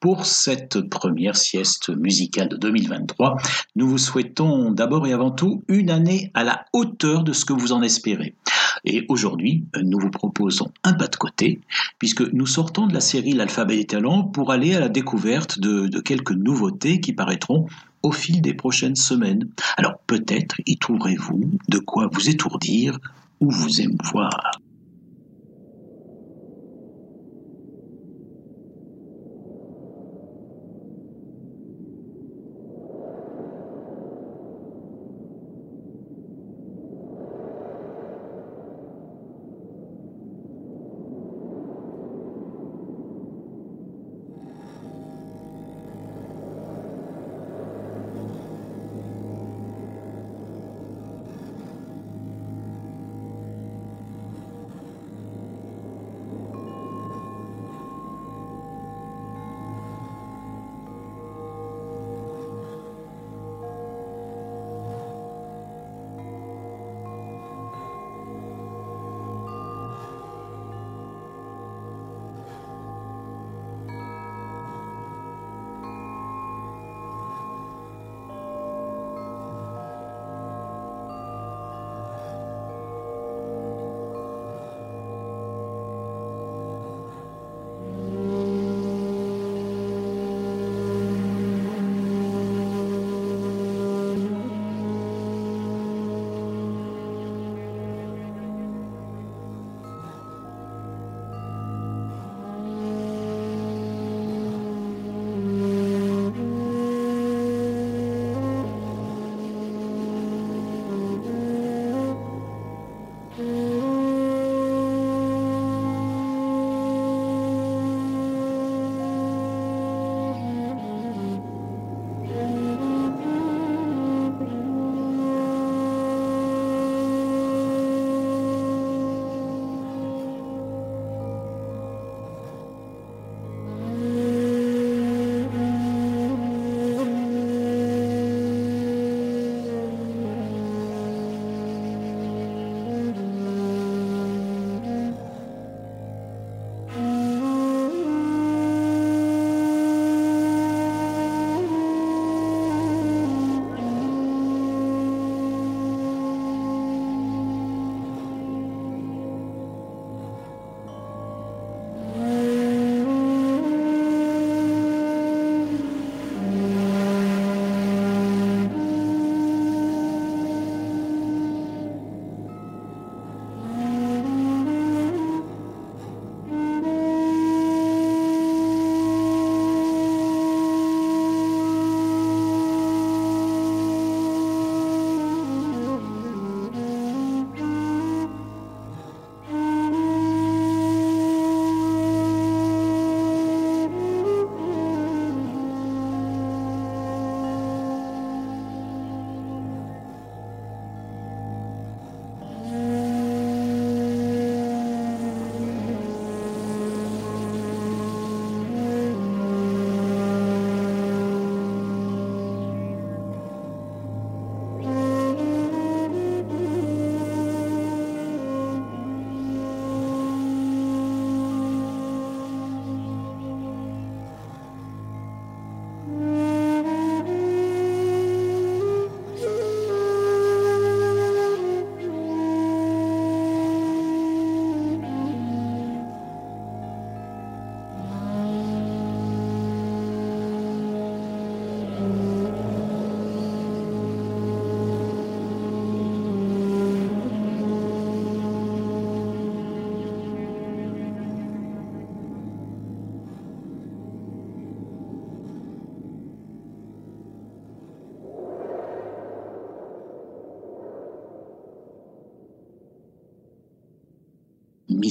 Pour cette première sieste musicale de 2023, nous vous souhaitons d'abord et avant tout une année à la hauteur de ce que vous en espérez. Et aujourd'hui, nous vous proposons un pas de côté, puisque nous sortons de la série L'alphabet des talents pour aller à la découverte de, de quelques nouveautés qui paraîtront au fil des prochaines semaines. Alors peut-être y trouverez-vous de quoi vous étourdir ou vous émouvoir.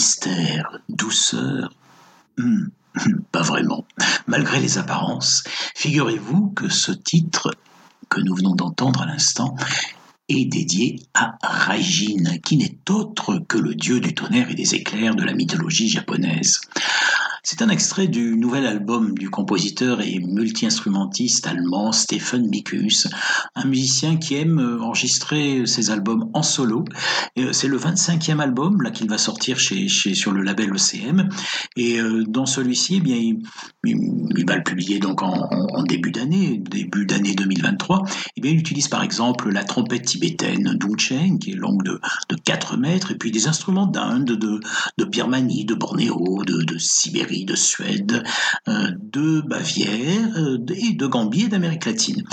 Mystère, douceur hmm, Pas vraiment. Malgré les apparences, figurez-vous que ce titre que nous venons d'entendre à l'instant est dédié à Raijin, qui n'est autre que le dieu du tonnerre et des éclairs de la mythologie japonaise. C'est un extrait du nouvel album du compositeur et multi-instrumentiste allemand Stephen Mikus, un musicien qui aime euh, enregistrer ses albums en solo. Euh, c'est le 25e album là qu'il va sortir chez, sur le label ECM. Et euh, dans celui-ci, eh bien, il, va le publier donc en, début d'année, début d'année 2023. Eh bien, il utilise par exemple la trompette tibétaine Dungchen, qui est longue de, de 4 mètres, et puis des instruments d'Inde, de, Birmanie, de Bornéo, de Sibérie de Suède, euh, de Bavière euh, et de Gambie et d'Amérique latine.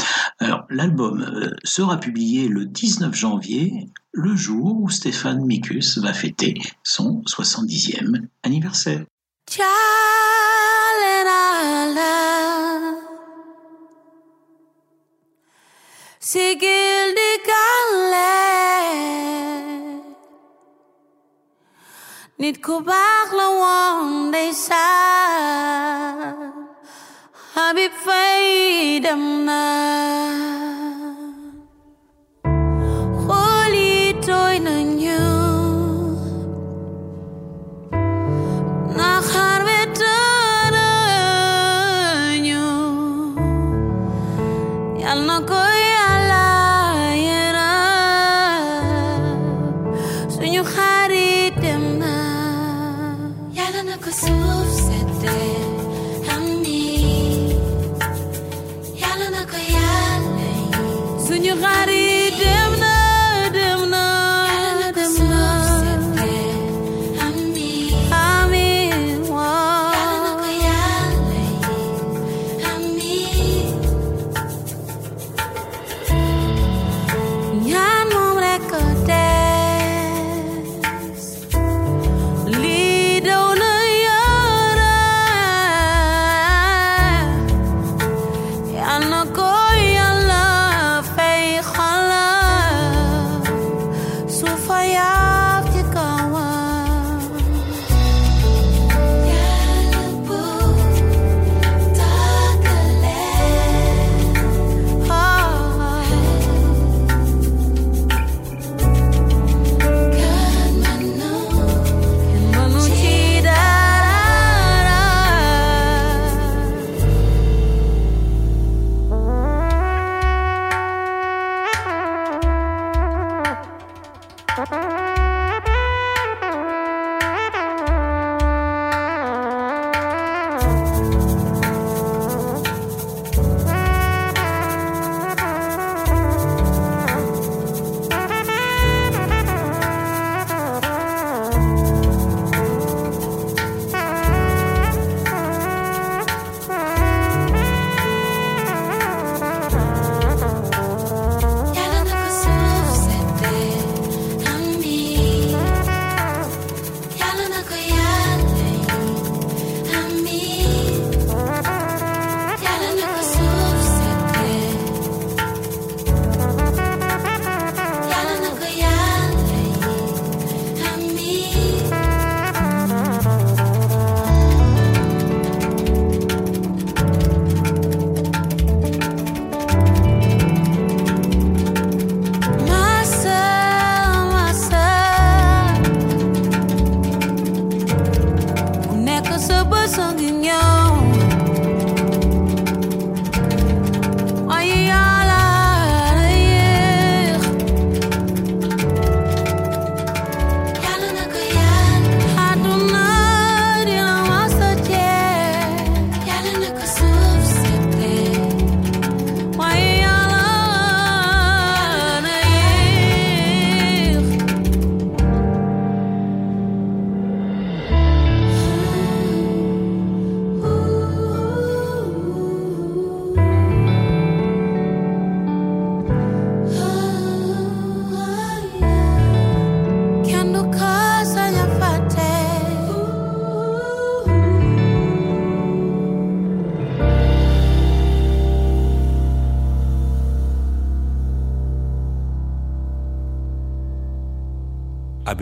L'album euh, sera publié le 19 janvier, le jour où Stéphane Mikus va fêter son 70e anniversaire. Niet kubak la wong desa Habib fai damna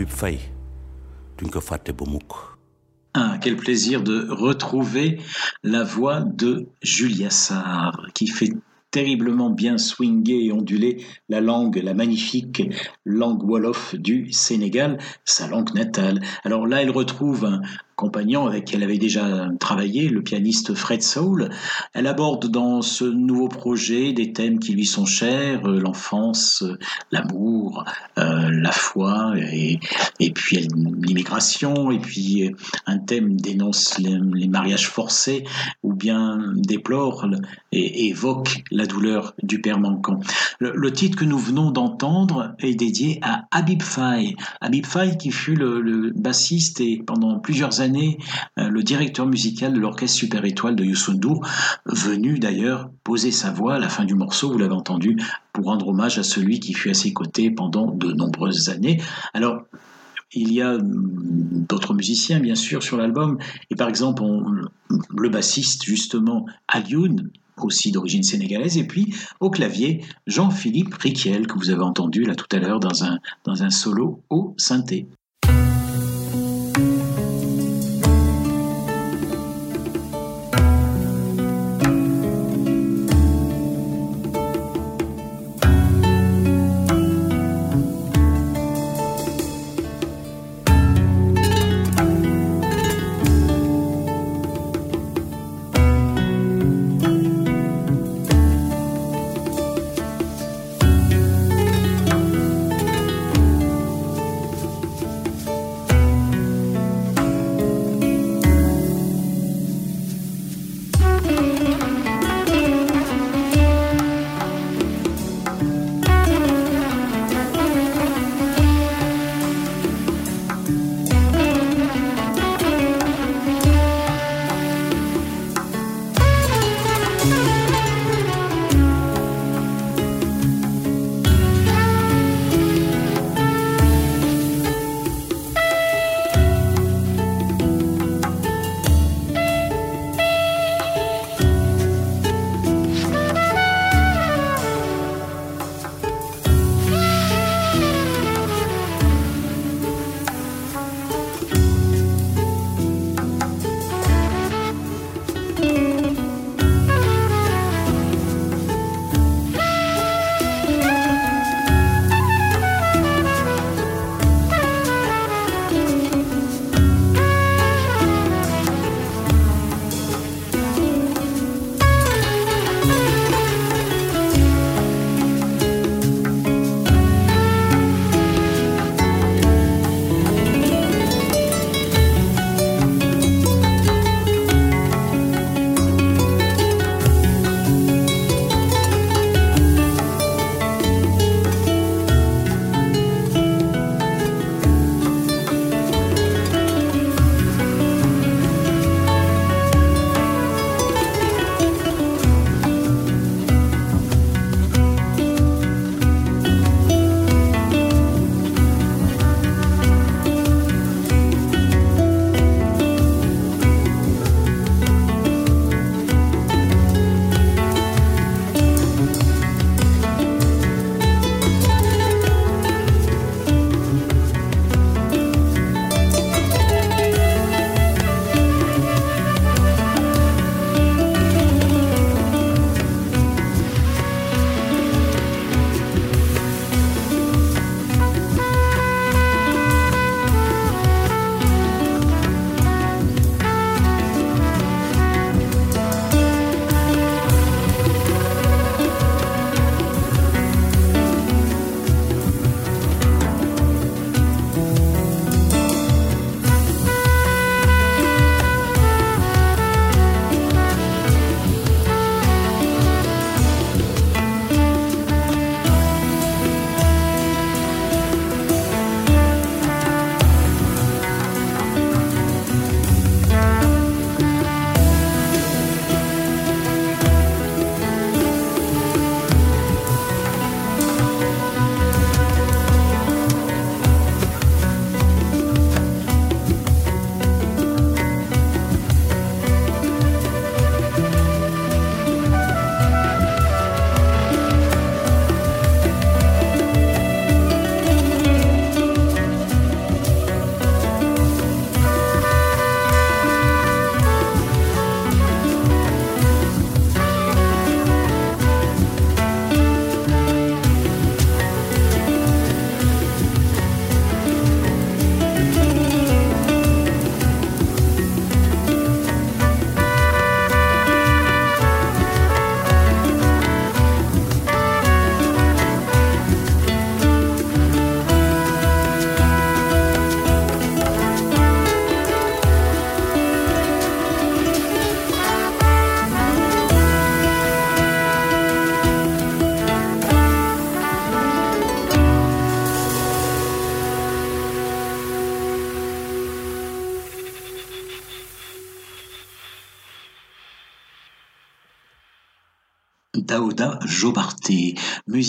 Faye Ah, quel plaisir de retrouver la voix de Julia Sarr, qui fait terriblement bien swinguer et onduler la langue, la magnifique langue Wolof du Sénégal, sa langue natale. Alors là, elle retrouve un compagnon avec qui elle avait déjà travaillé, le pianiste Fred Soul. Elle aborde dans ce nouveau projet des thèmes qui lui sont chers, euh, l'enfance, euh, l'amour, euh, la foi, et, et puis l'immigration, et puis un thème dénonce les, mariages forcés, ou bien déplore et évoque la douleur du père manquant. Le, titre que nous venons d'entendre est dédié à Habib Faye. Habib Faye qui fut le bassiste et pendant plusieurs années euh, le directeur musical de l'Orchestre Super Étoile de Youssou N'Dour, venu d'ailleurs poser sa voix à la fin du morceau, vous l'avez entendu, pour rendre hommage à celui qui fut à ses côtés pendant de nombreuses années. Alors, il y a d'autres musiciens, bien sûr, sur l'album. Et par exemple, le bassiste, justement, Alioun, aussi d'origine sénégalaise, et puis au clavier, Jean-Philippe Riquiel, que vous avez entendu là tout à l'heure dans un, dans un solo au synthé.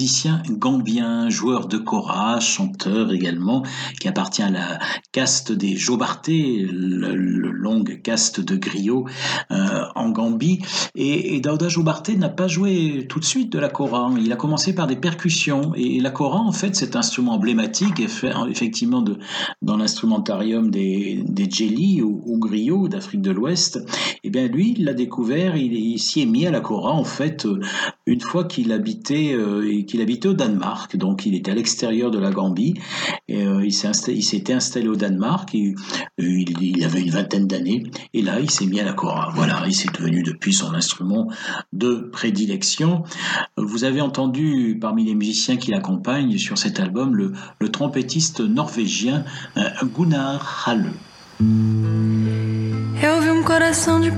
Musicien gambien, joueur de kora, chanteur également, qui appartient à la caste des Jobarté, le, longue caste de griot euh, en Gambie. Et, et Daouda Jobarté n'a pas joué tout de suite de la kora. Il a commencé par des percussions. Et la kora, en fait, cet instrument emblématique, effectivement, de, dans l'instrumentarium des, des Djeli ou, griots d'Afrique de l'Ouest. Et eh bien, lui, il l'a découvert, il, s'y est mis à la kora, en fait, une fois qu'il habitait, euh, qu'il habitait au Danemark. Donc il était à l'extérieur de la Gambie. Et, euh, il s'était installé, au Danemark. Euh, il, avait une vingtaine d'années. Et là, il s'est mis à la kora. Voilà, il s'est devenu depuis son instrument de prédilection. Vous avez entendu parmi les musiciens qui l'accompagnent sur cet album le, trompettiste norvégien Gunnar Halle. Eu coração de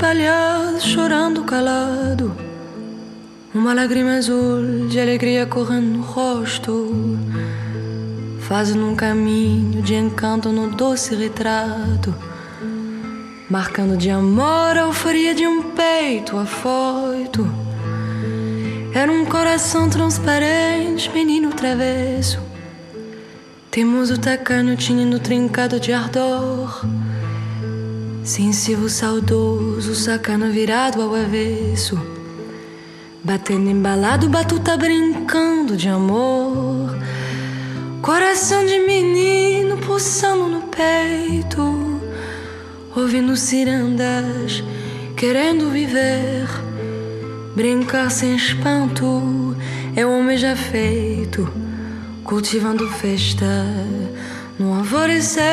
chorando calado. Uma lágrima azul de alegria correndo no rosto, fazendo um caminho de encanto no doce retrato, marcando de amor a euforia de um peito afoito. Era um coração transparente, menino travesso, teimoso tacanho, tinindo trincado de ardor. Sensível, saudoso, sacana virado ao avesso Batendo embalado, batuta brincando de amor. Coração de menino pulsando no peito. Ouvindo cirandas, querendo viver. Brincar sem espanto é o homem já feito. Cultivando festa no alvorecer.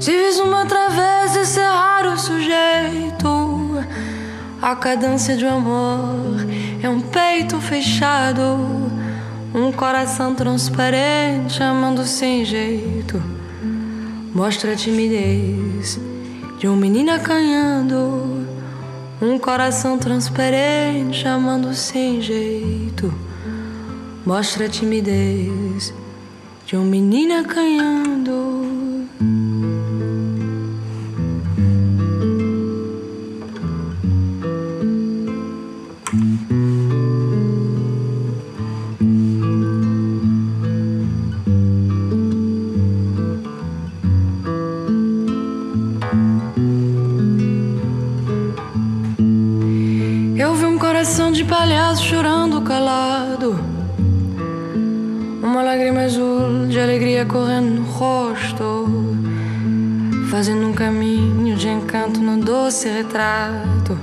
Vis uma travessa, esse raro sujeito a cadência de amor é um peito fechado, um coração transparente amando sem jeito. Mostra a timidez de um menino acanhando, um coração transparente amando sem jeito. Mostra a timidez de um menino acanhando. Palhaço chorando calado. Uma lágrima azul de alegria correndo no rosto, fazendo um caminho de encanto no doce retrato,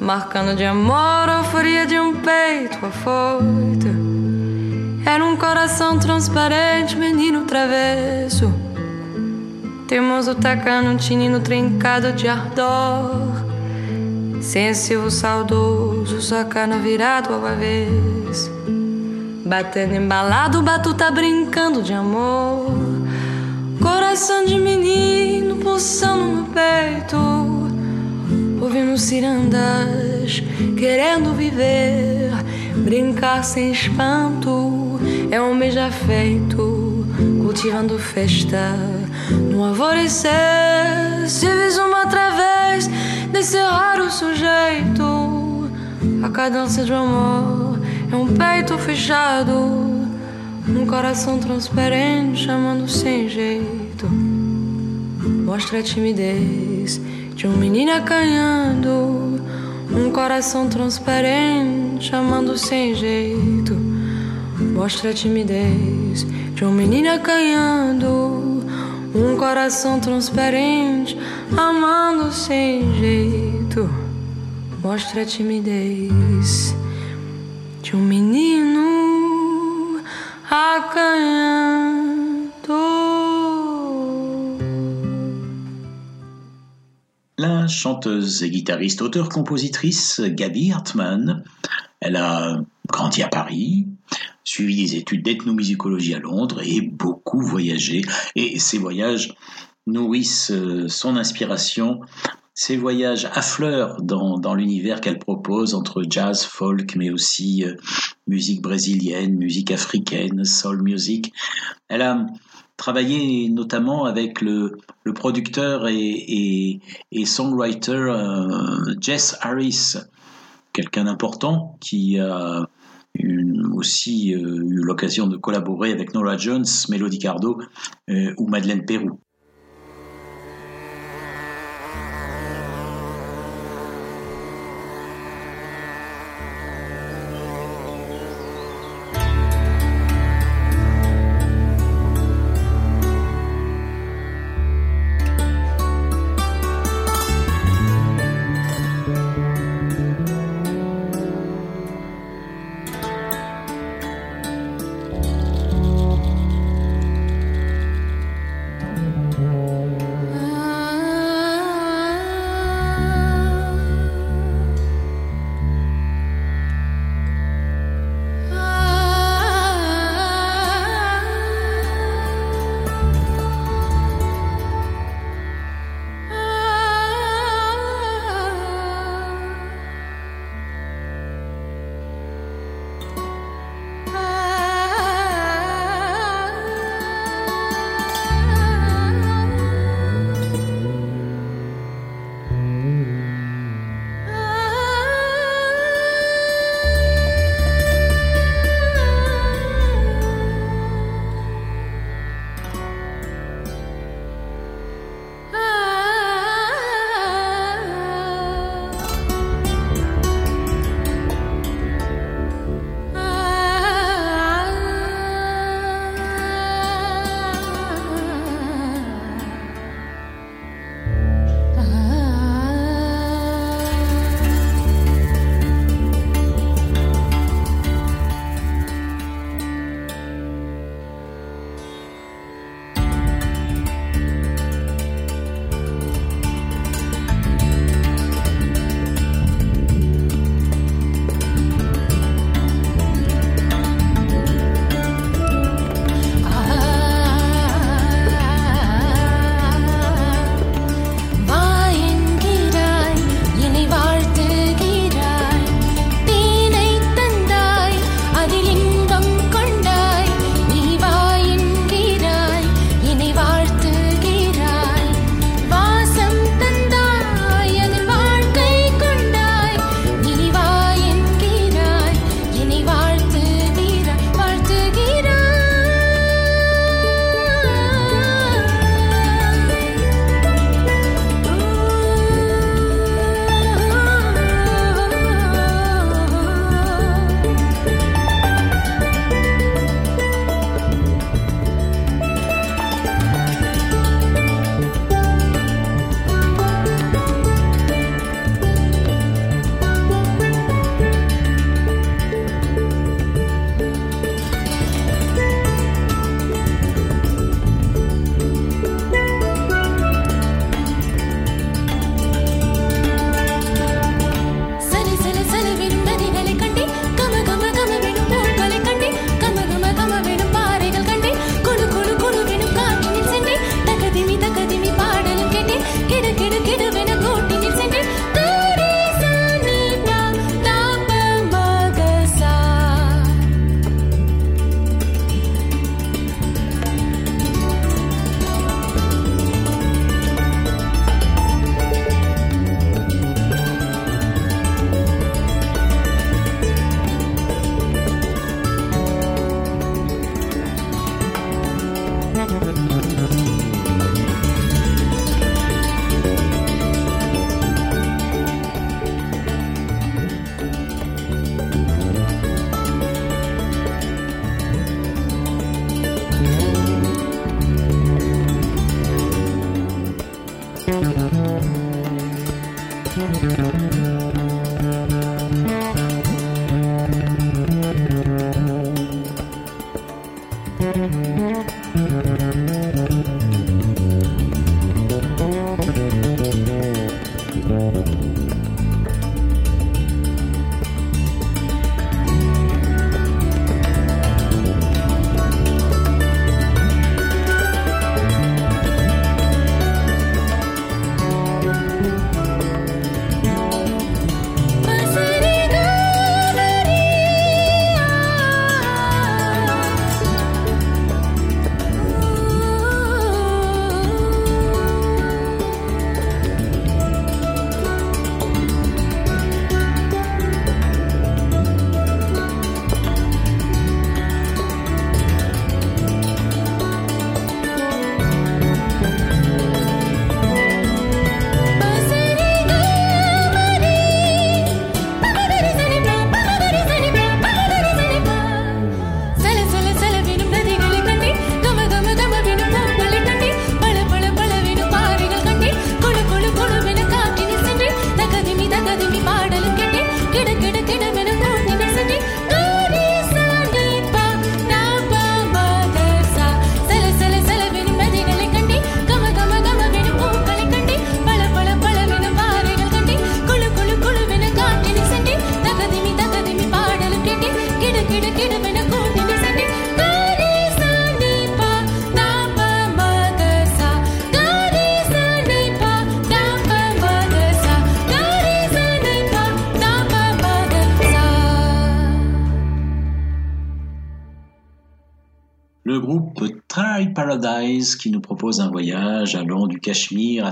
marcando de amor a euforia de um peito afoito. Era um coração transparente, menino travesso, teimoso tacando um tinino trincado de ardor Sensível, saudoso, sacana virado ao avesso. Batendo embalado, batuta brincando de amor. Coração de menino pulsando no peito. Ouvindo cirandas, querendo viver. Brincar sem espanto é um mês já feito. Cultivando festa no alvorecer. Se vis uma outra vez desse raro sujeito. A cadência de amor é um peito fechado, um coração transparente chamando sem jeito. Mostra a timidez de um menino acanhando, um coração transparente chamando sem jeito. Mostra a timidez de um menino acanhando um coração transparente, amando sem jeito. Mostra a timidez de um menino acanhando. La chanteuse et guitariste, auteure-compositrice Gabi Hartmann, elle a grandi à Paris, suivi des études d'ethnomusicologie à Londres et beaucoup voyagé. Et ces voyages nourrissent euh, son inspiration. Ces voyages affleurent dans, dans l'univers qu'elle propose entre jazz, folk, mais aussi euh, musique brésilienne, musique africaine, soul music. Elle a travaillé notamment avec le, le producteur et, et, et songwriter euh, Jess Harris, quelqu'un d'important qui a aussi eu l'occasion de collaborer avec Nora Jones, Melody Cardo ou Madeleine Pérou.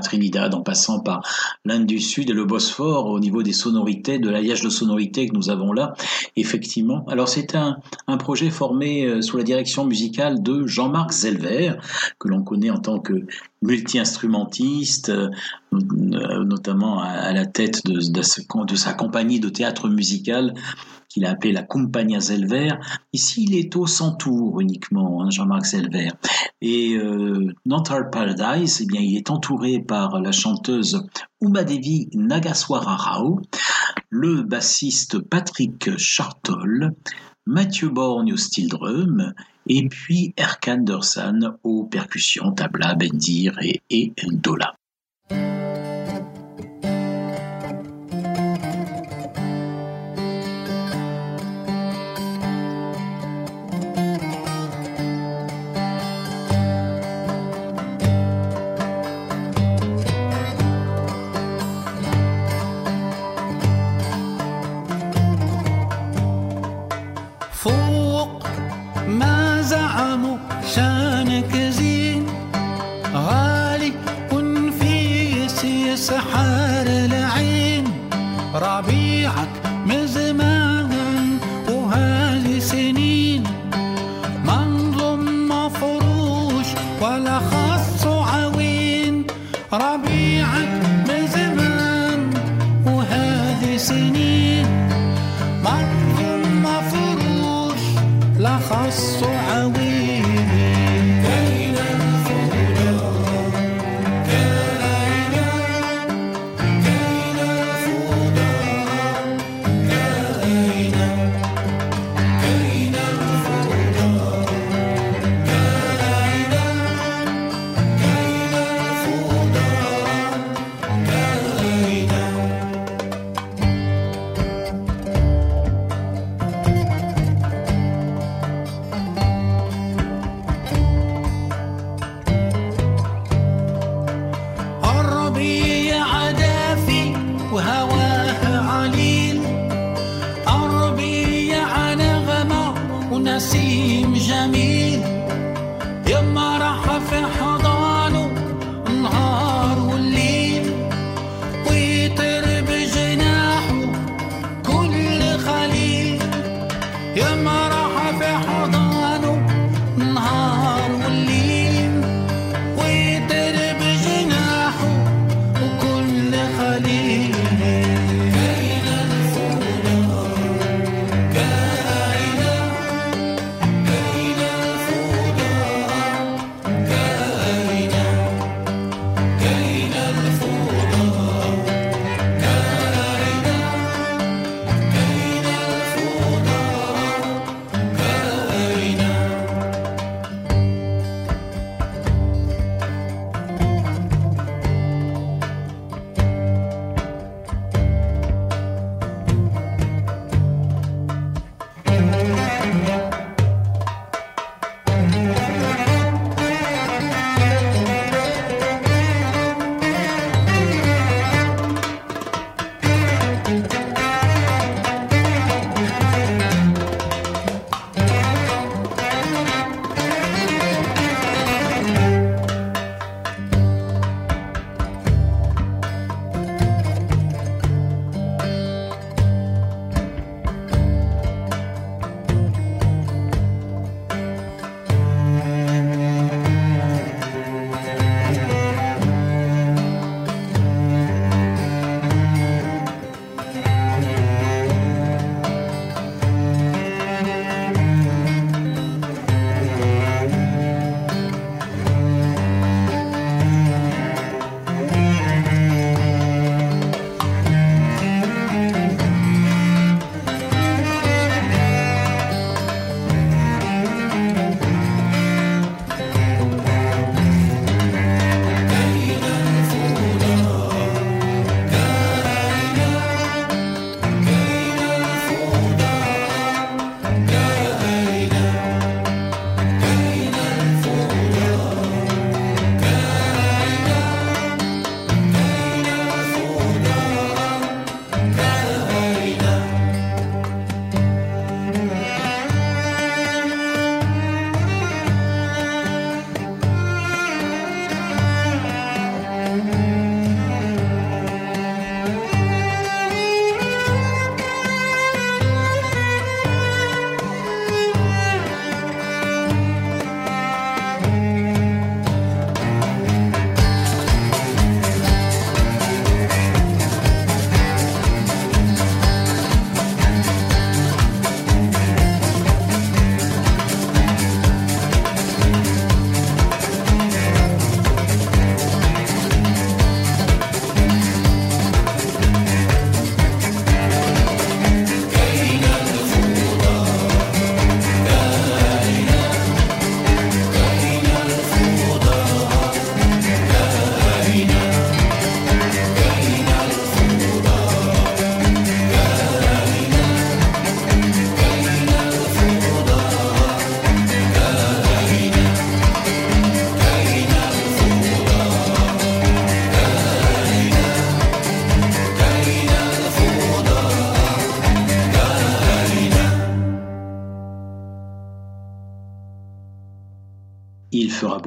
Trinidad en passant par l'Inde du Sud et le Bosphore au niveau des sonorités, de l'alliage de sonorités que nous avons là. Effectivement. Alors c'est un, un projet formé euh, sous la direction musicale de Jean-Marc Zelver que l'on connaît en tant que multi-instrumentiste, euh, notamment à la tête de, sa compagnie de théâtre musical qu'il a appelé la Compagnia Zelver. Ici, il est au centour uniquement, hein, Jean-Marc Zelver. Et euh, Paradise, eh bien, il est entouré par la chanteuse Umadevi Nagaswara Rao, le bassiste Patrick Chartol, Mathieu Borgne au steel drum, et puis Erkan Anderson aux percussions, tabla, bendir et, et.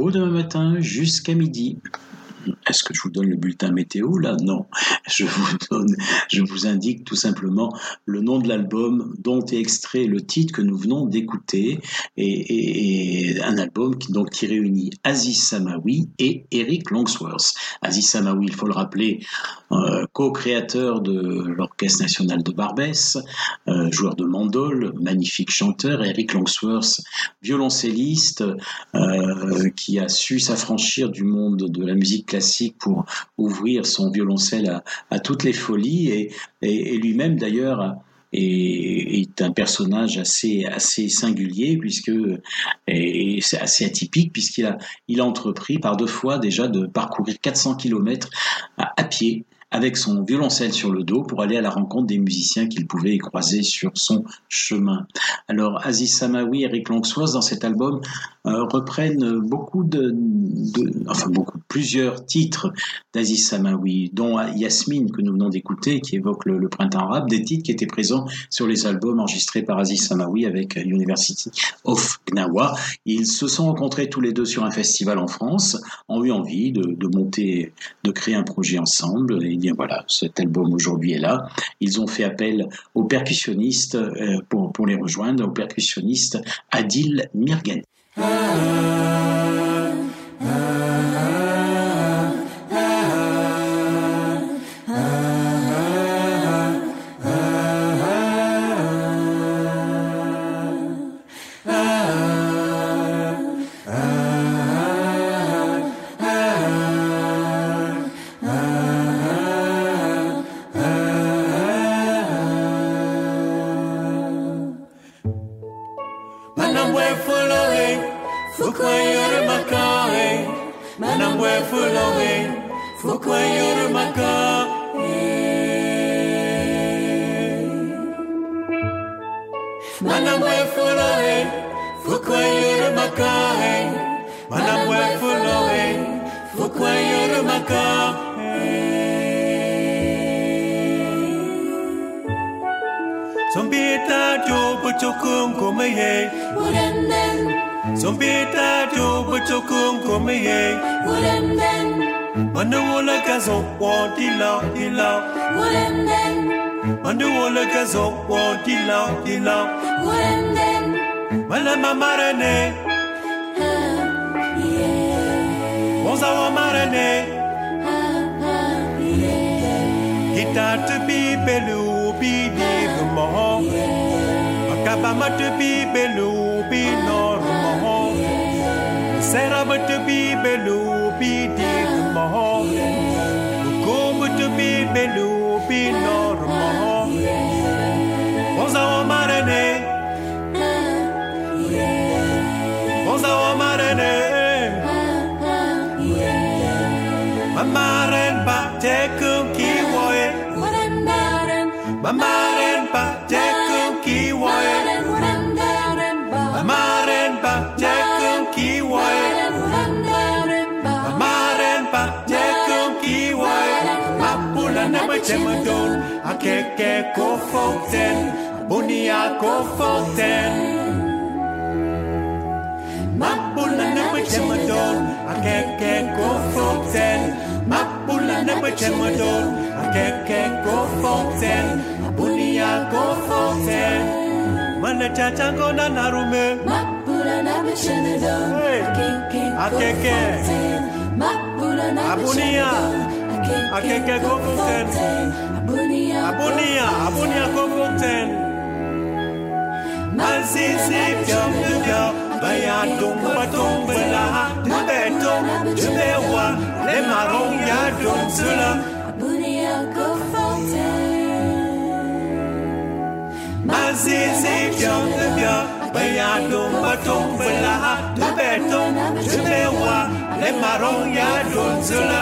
Demain matin jusqu'à midi. Est-ce que je vous donne le bulletin météo là? Non. Je vous donne, je vous indique tout simplement le nom de l'album dont est extrait le titre que nous venons d'écouter et, un album qui, donc, qui réunit Aziz Samawi et Eric Longsworth. Aziz Samawi, il faut le rappeler, euh, co-créateur de l'Orchestre national de Barbès, euh, joueur de mandole, magnifique chanteur. Eric Longsworth, violoncelliste, euh, qui a su s'affranchir du monde de la musique classique pour ouvrir son violoncelle à, toutes les folies et, lui-même d'ailleurs est, un personnage assez singulier puisque assez atypique puisqu'il a il a entrepris par deux fois déjà de parcourir 400 km à pied avec son violoncelle sur le dos pour aller à la rencontre des musiciens qu'il pouvait croiser sur son chemin. Alors Aziz Samawi et Eric Longsworth dans cet album euh, reprennent beaucoup de, enfin beaucoup, plusieurs titres d'Aziz Samawi, dont Yasmine que nous venons d'écouter, qui évoque le, printemps arabe, des titres qui étaient présents sur les albums enregistrés par Aziz Samawi avec University of Gnawa. Ils se sont rencontrés tous les deux sur un festival en France, ont eu envie de, monter, de créer un projet ensemble. Bien voilà, cet album aujourd'hui est là. Ils ont fait appel aux percussionnistes euh, pour, les rejoindre, au percussionniste Adil Mirgani. ah, chokung ko me ye urenden zombita jo bu chokung ko me ye urenden mandu wola ka zo wo ti la ti la urenden mandu wola ka zo wo ti la ti la urenden mala mamarene yeah bonza mamarene ta bibele ubinivu moho. Akabama te bibele ubinoru moho seraba te bibele ubinivu moho. them a down. I can't get go fountain. Bunny a go fountain. Mapula never them a down. I can't get go fountain. Mapula never them a down. I can't go fountain. Bunny a go fountain. Mana chacha ngona narume. Mapula never them a down. I can't go fountain. Mapula never them a down akeke kofonten abunia abunia kofonten mazizi pyamya bayadum batum bela dubeto dubewa le maron ya dum sula abunia kofonten mazizi pyamya bayadum batum bela dubeto dubewa le maron ya dum sula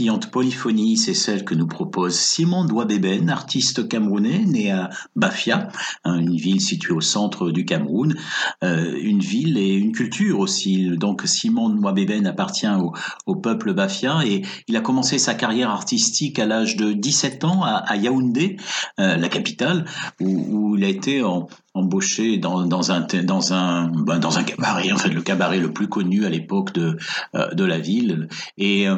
scintillante polyphonie, c'est celle que nous propose Simon Douabeben, artiste camerounais né à Bafia, hein, une ville située au centre du Cameroun, euh, une ville et une culture aussi. Donc Simon Douabeben appartient au, peuple Bafia et il a commencé sa carrière artistique à l'âge de 17 ans à, à Yaoundé, euh, la capitale, où, où, il a été en, embauché dans, dans un dans un ben, dans un cabaret en fait le cabaret le plus connu à l'époque de euh, de la ville. Et euh,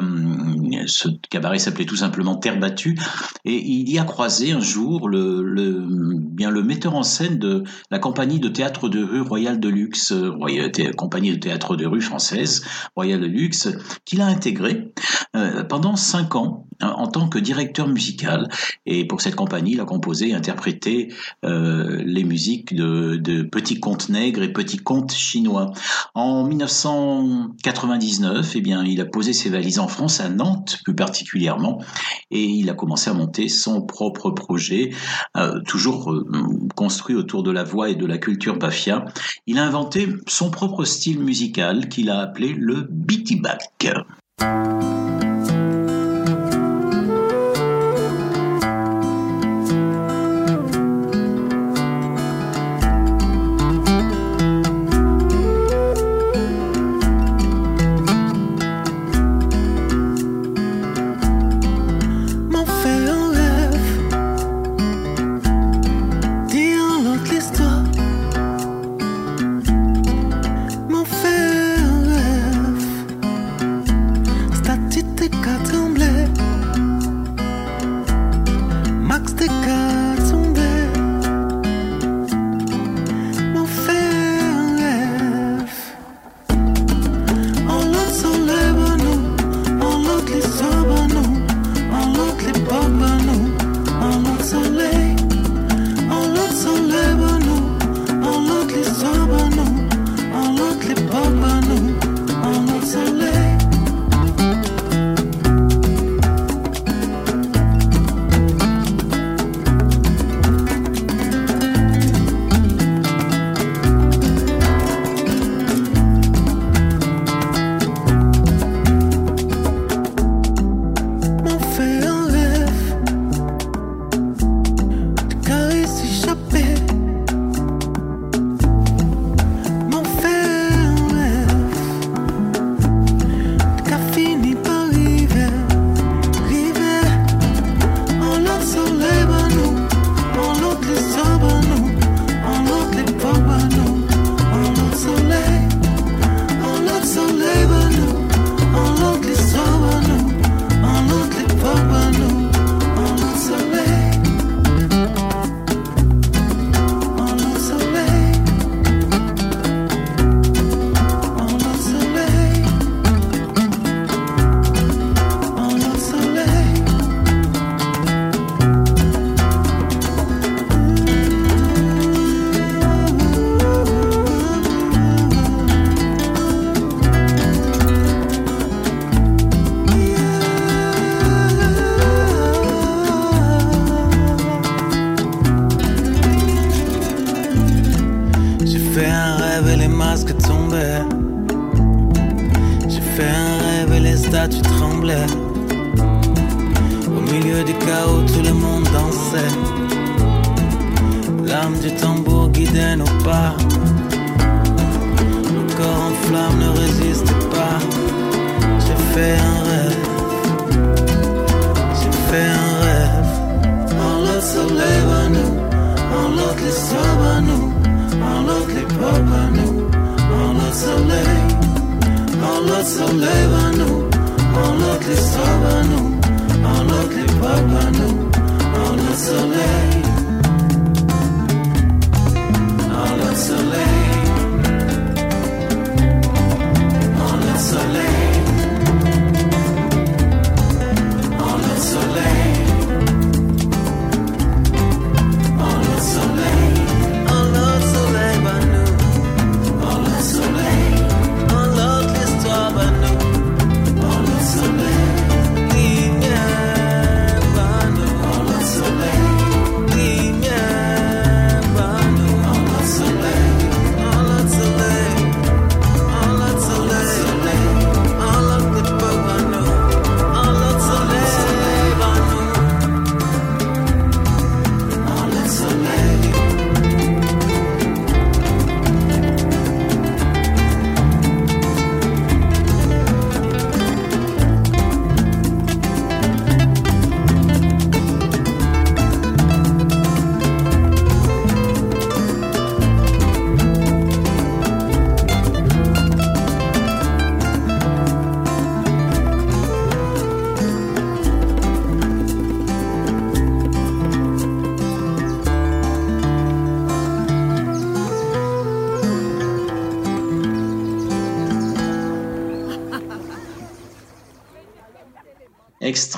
ce cabaret s'appelait tout simplement Terre battue. Et il y a croisé un jour le, le bien le metteur en scène de la compagnie de théâtre de rue Royal de Luxe Royal, compagnie de théâtre de rue française Royal de Luxe qu'il a intégré euh, pendant cinq ans en tant que directeur musical. Et pour cette compagnie il a composé et interprété euh, les musiques de, Petits contes nègres et Petits contes chinois. En 1999, eh bien, il a posé ses valises en France, à Nantes plus particulièrement, et il a commencé à monter son propre projet, euh, toujours euh, construit autour de la voix et de la culture bafia. Il a inventé son propre style musical qu'il a appelé le beaty soleil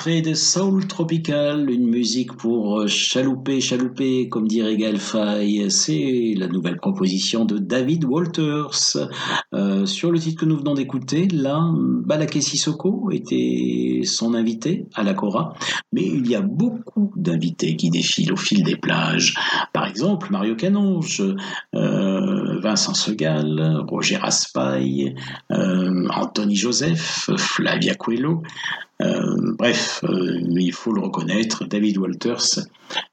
back. extrait de Soul Tropical, une musique pour euh, chalouper, chalouper, comme dirait Gaël Faye. C'est la nouvelle proposition de David Walters. Euh, sur le titre que nous venons d'écouter, là, Balaké Sissoko était son invité à la Cora, mais il y a beaucoup d'invités qui défilent au fil des plages. Par exemple, Mario Canonge, euh, Vincent Segal, Roger Raspail, euh, Anthony Joseph, Flavia Coelho, bref, euh, il faut le reconnaître, David Walters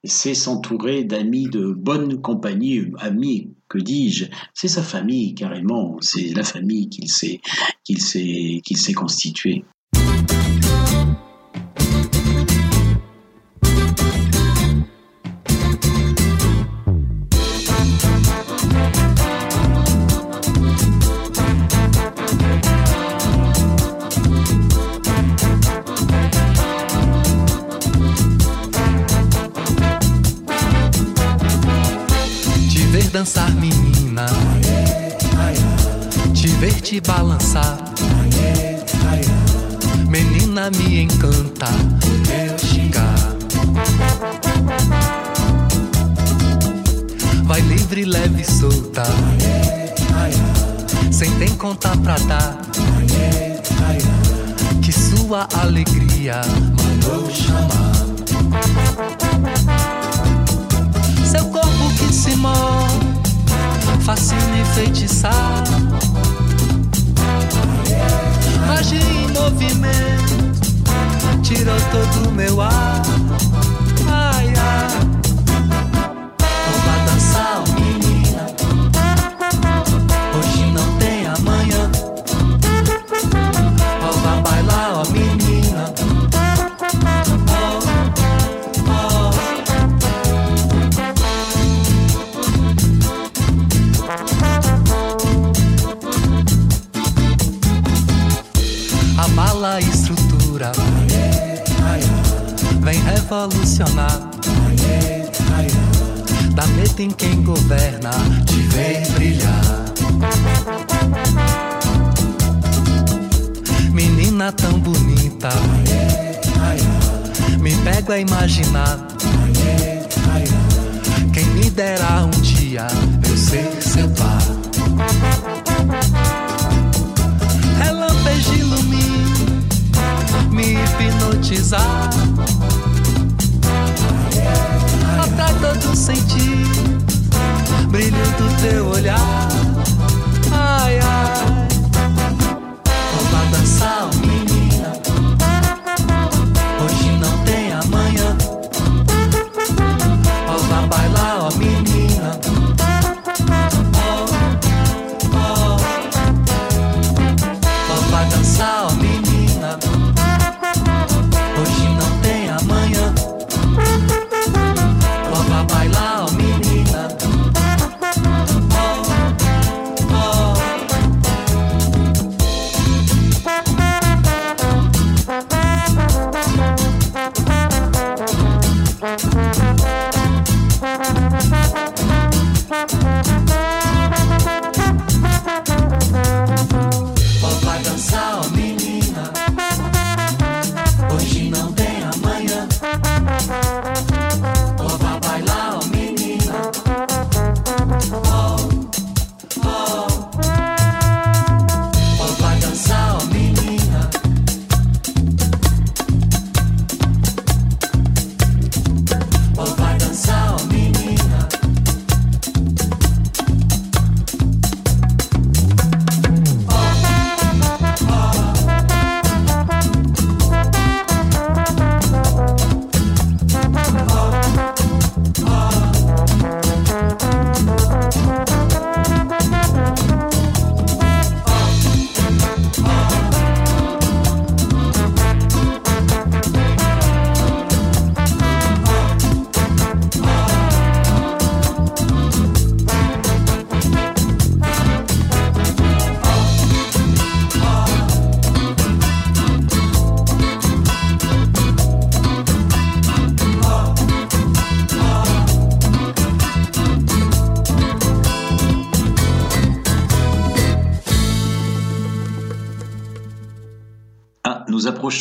sait s'entourer d'amis de bonne compagnie, amis, que dis-je, c'est sa famille carrément, c'est la famille qu'il s'est qu'il s'est qu'il s'est constituée. Dançar, menina. Te ver te balançar. Menina, me encanta. Vai livre, leve e solta. Sem tem conta pra dar. Que sua alegria mandou chamar. Seu corpo que se move fascina enfeitiçar. Magia em movimento tirou todo o meu ar.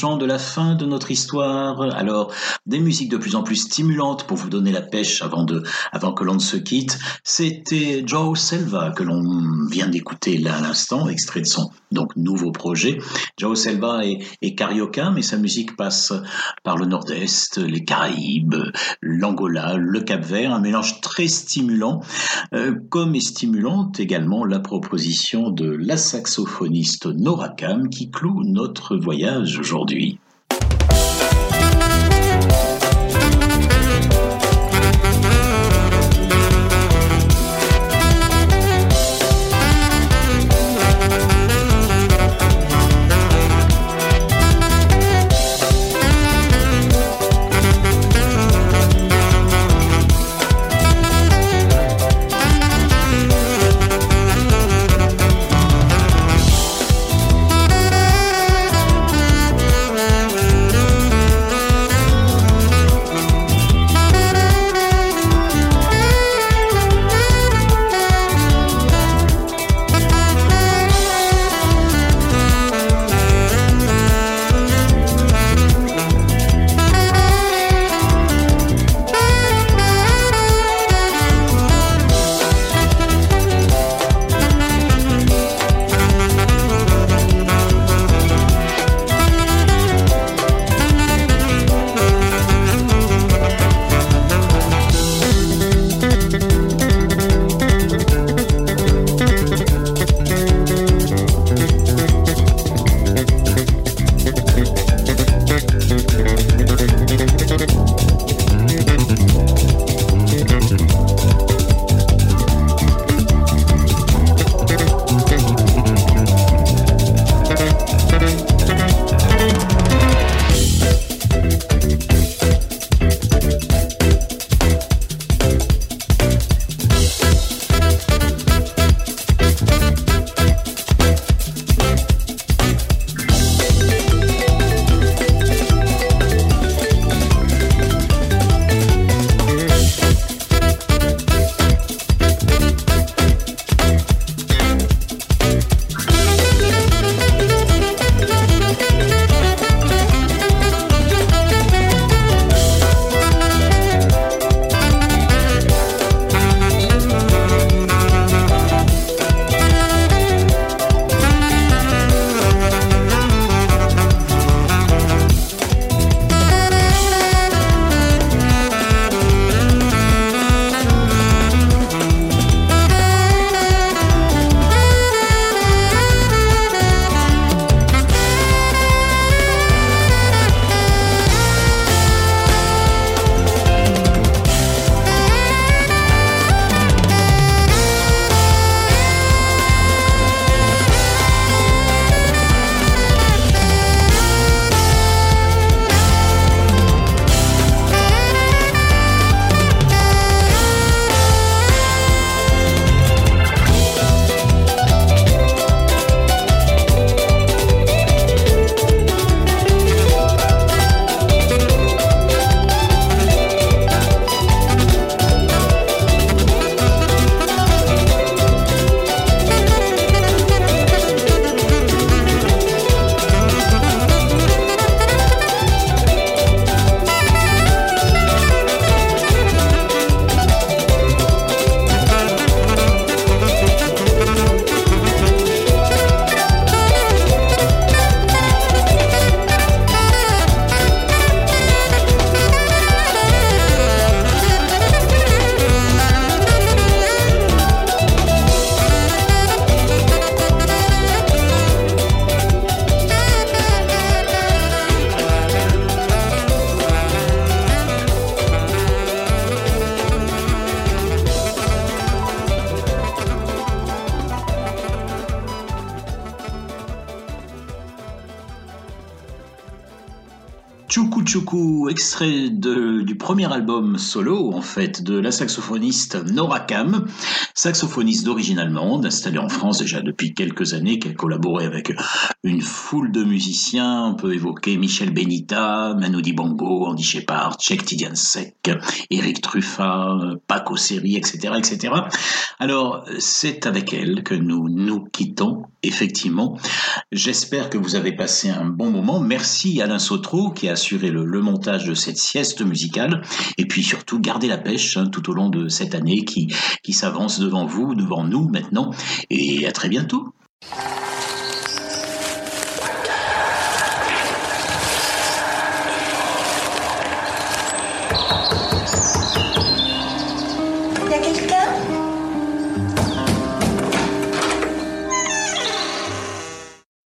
De la fin de notre histoire. Alors, des musiques de plus en plus stimulantes pour vous donner la pêche avant, de, avant que l'on ne se quitte. C'était Joe Selva que l'on vient d'écouter là à l'instant, extrait de son donc nouveau projet. Joe Selva est, carioca, mais sa musique passe par le nord-est, les Caraïbes, l'Angola, le Cap-Vert, un mélange très stimulant, euh, comme est stimulante également la proposition de la saxophoniste Nora qui cloue notre voyage aujourd'hui. Extrait du premier album solo, en fait, de la saxophoniste Nora Kam, saxophoniste d'origine allemande, installée en France déjà depuis quelques années, qui a collaboré avec une foule de musiciens. On peut évoquer Michel Benita, Manu Dibango, Andy Shepard, Cheikh Tidiansek, Eric Truffat, Paco Seri, etc., etc. Alors, c'est avec elle que nous nous quittons, effectivement. J'espère que vous avez passé un bon moment. Merci Alain Sautreau qui a assuré le, montage de cette sieste musicale. Et puis surtout, gardez la pêche hein, tout au long de cette année qui, qui s'avance devant vous, devant nous maintenant. Et à très bientôt.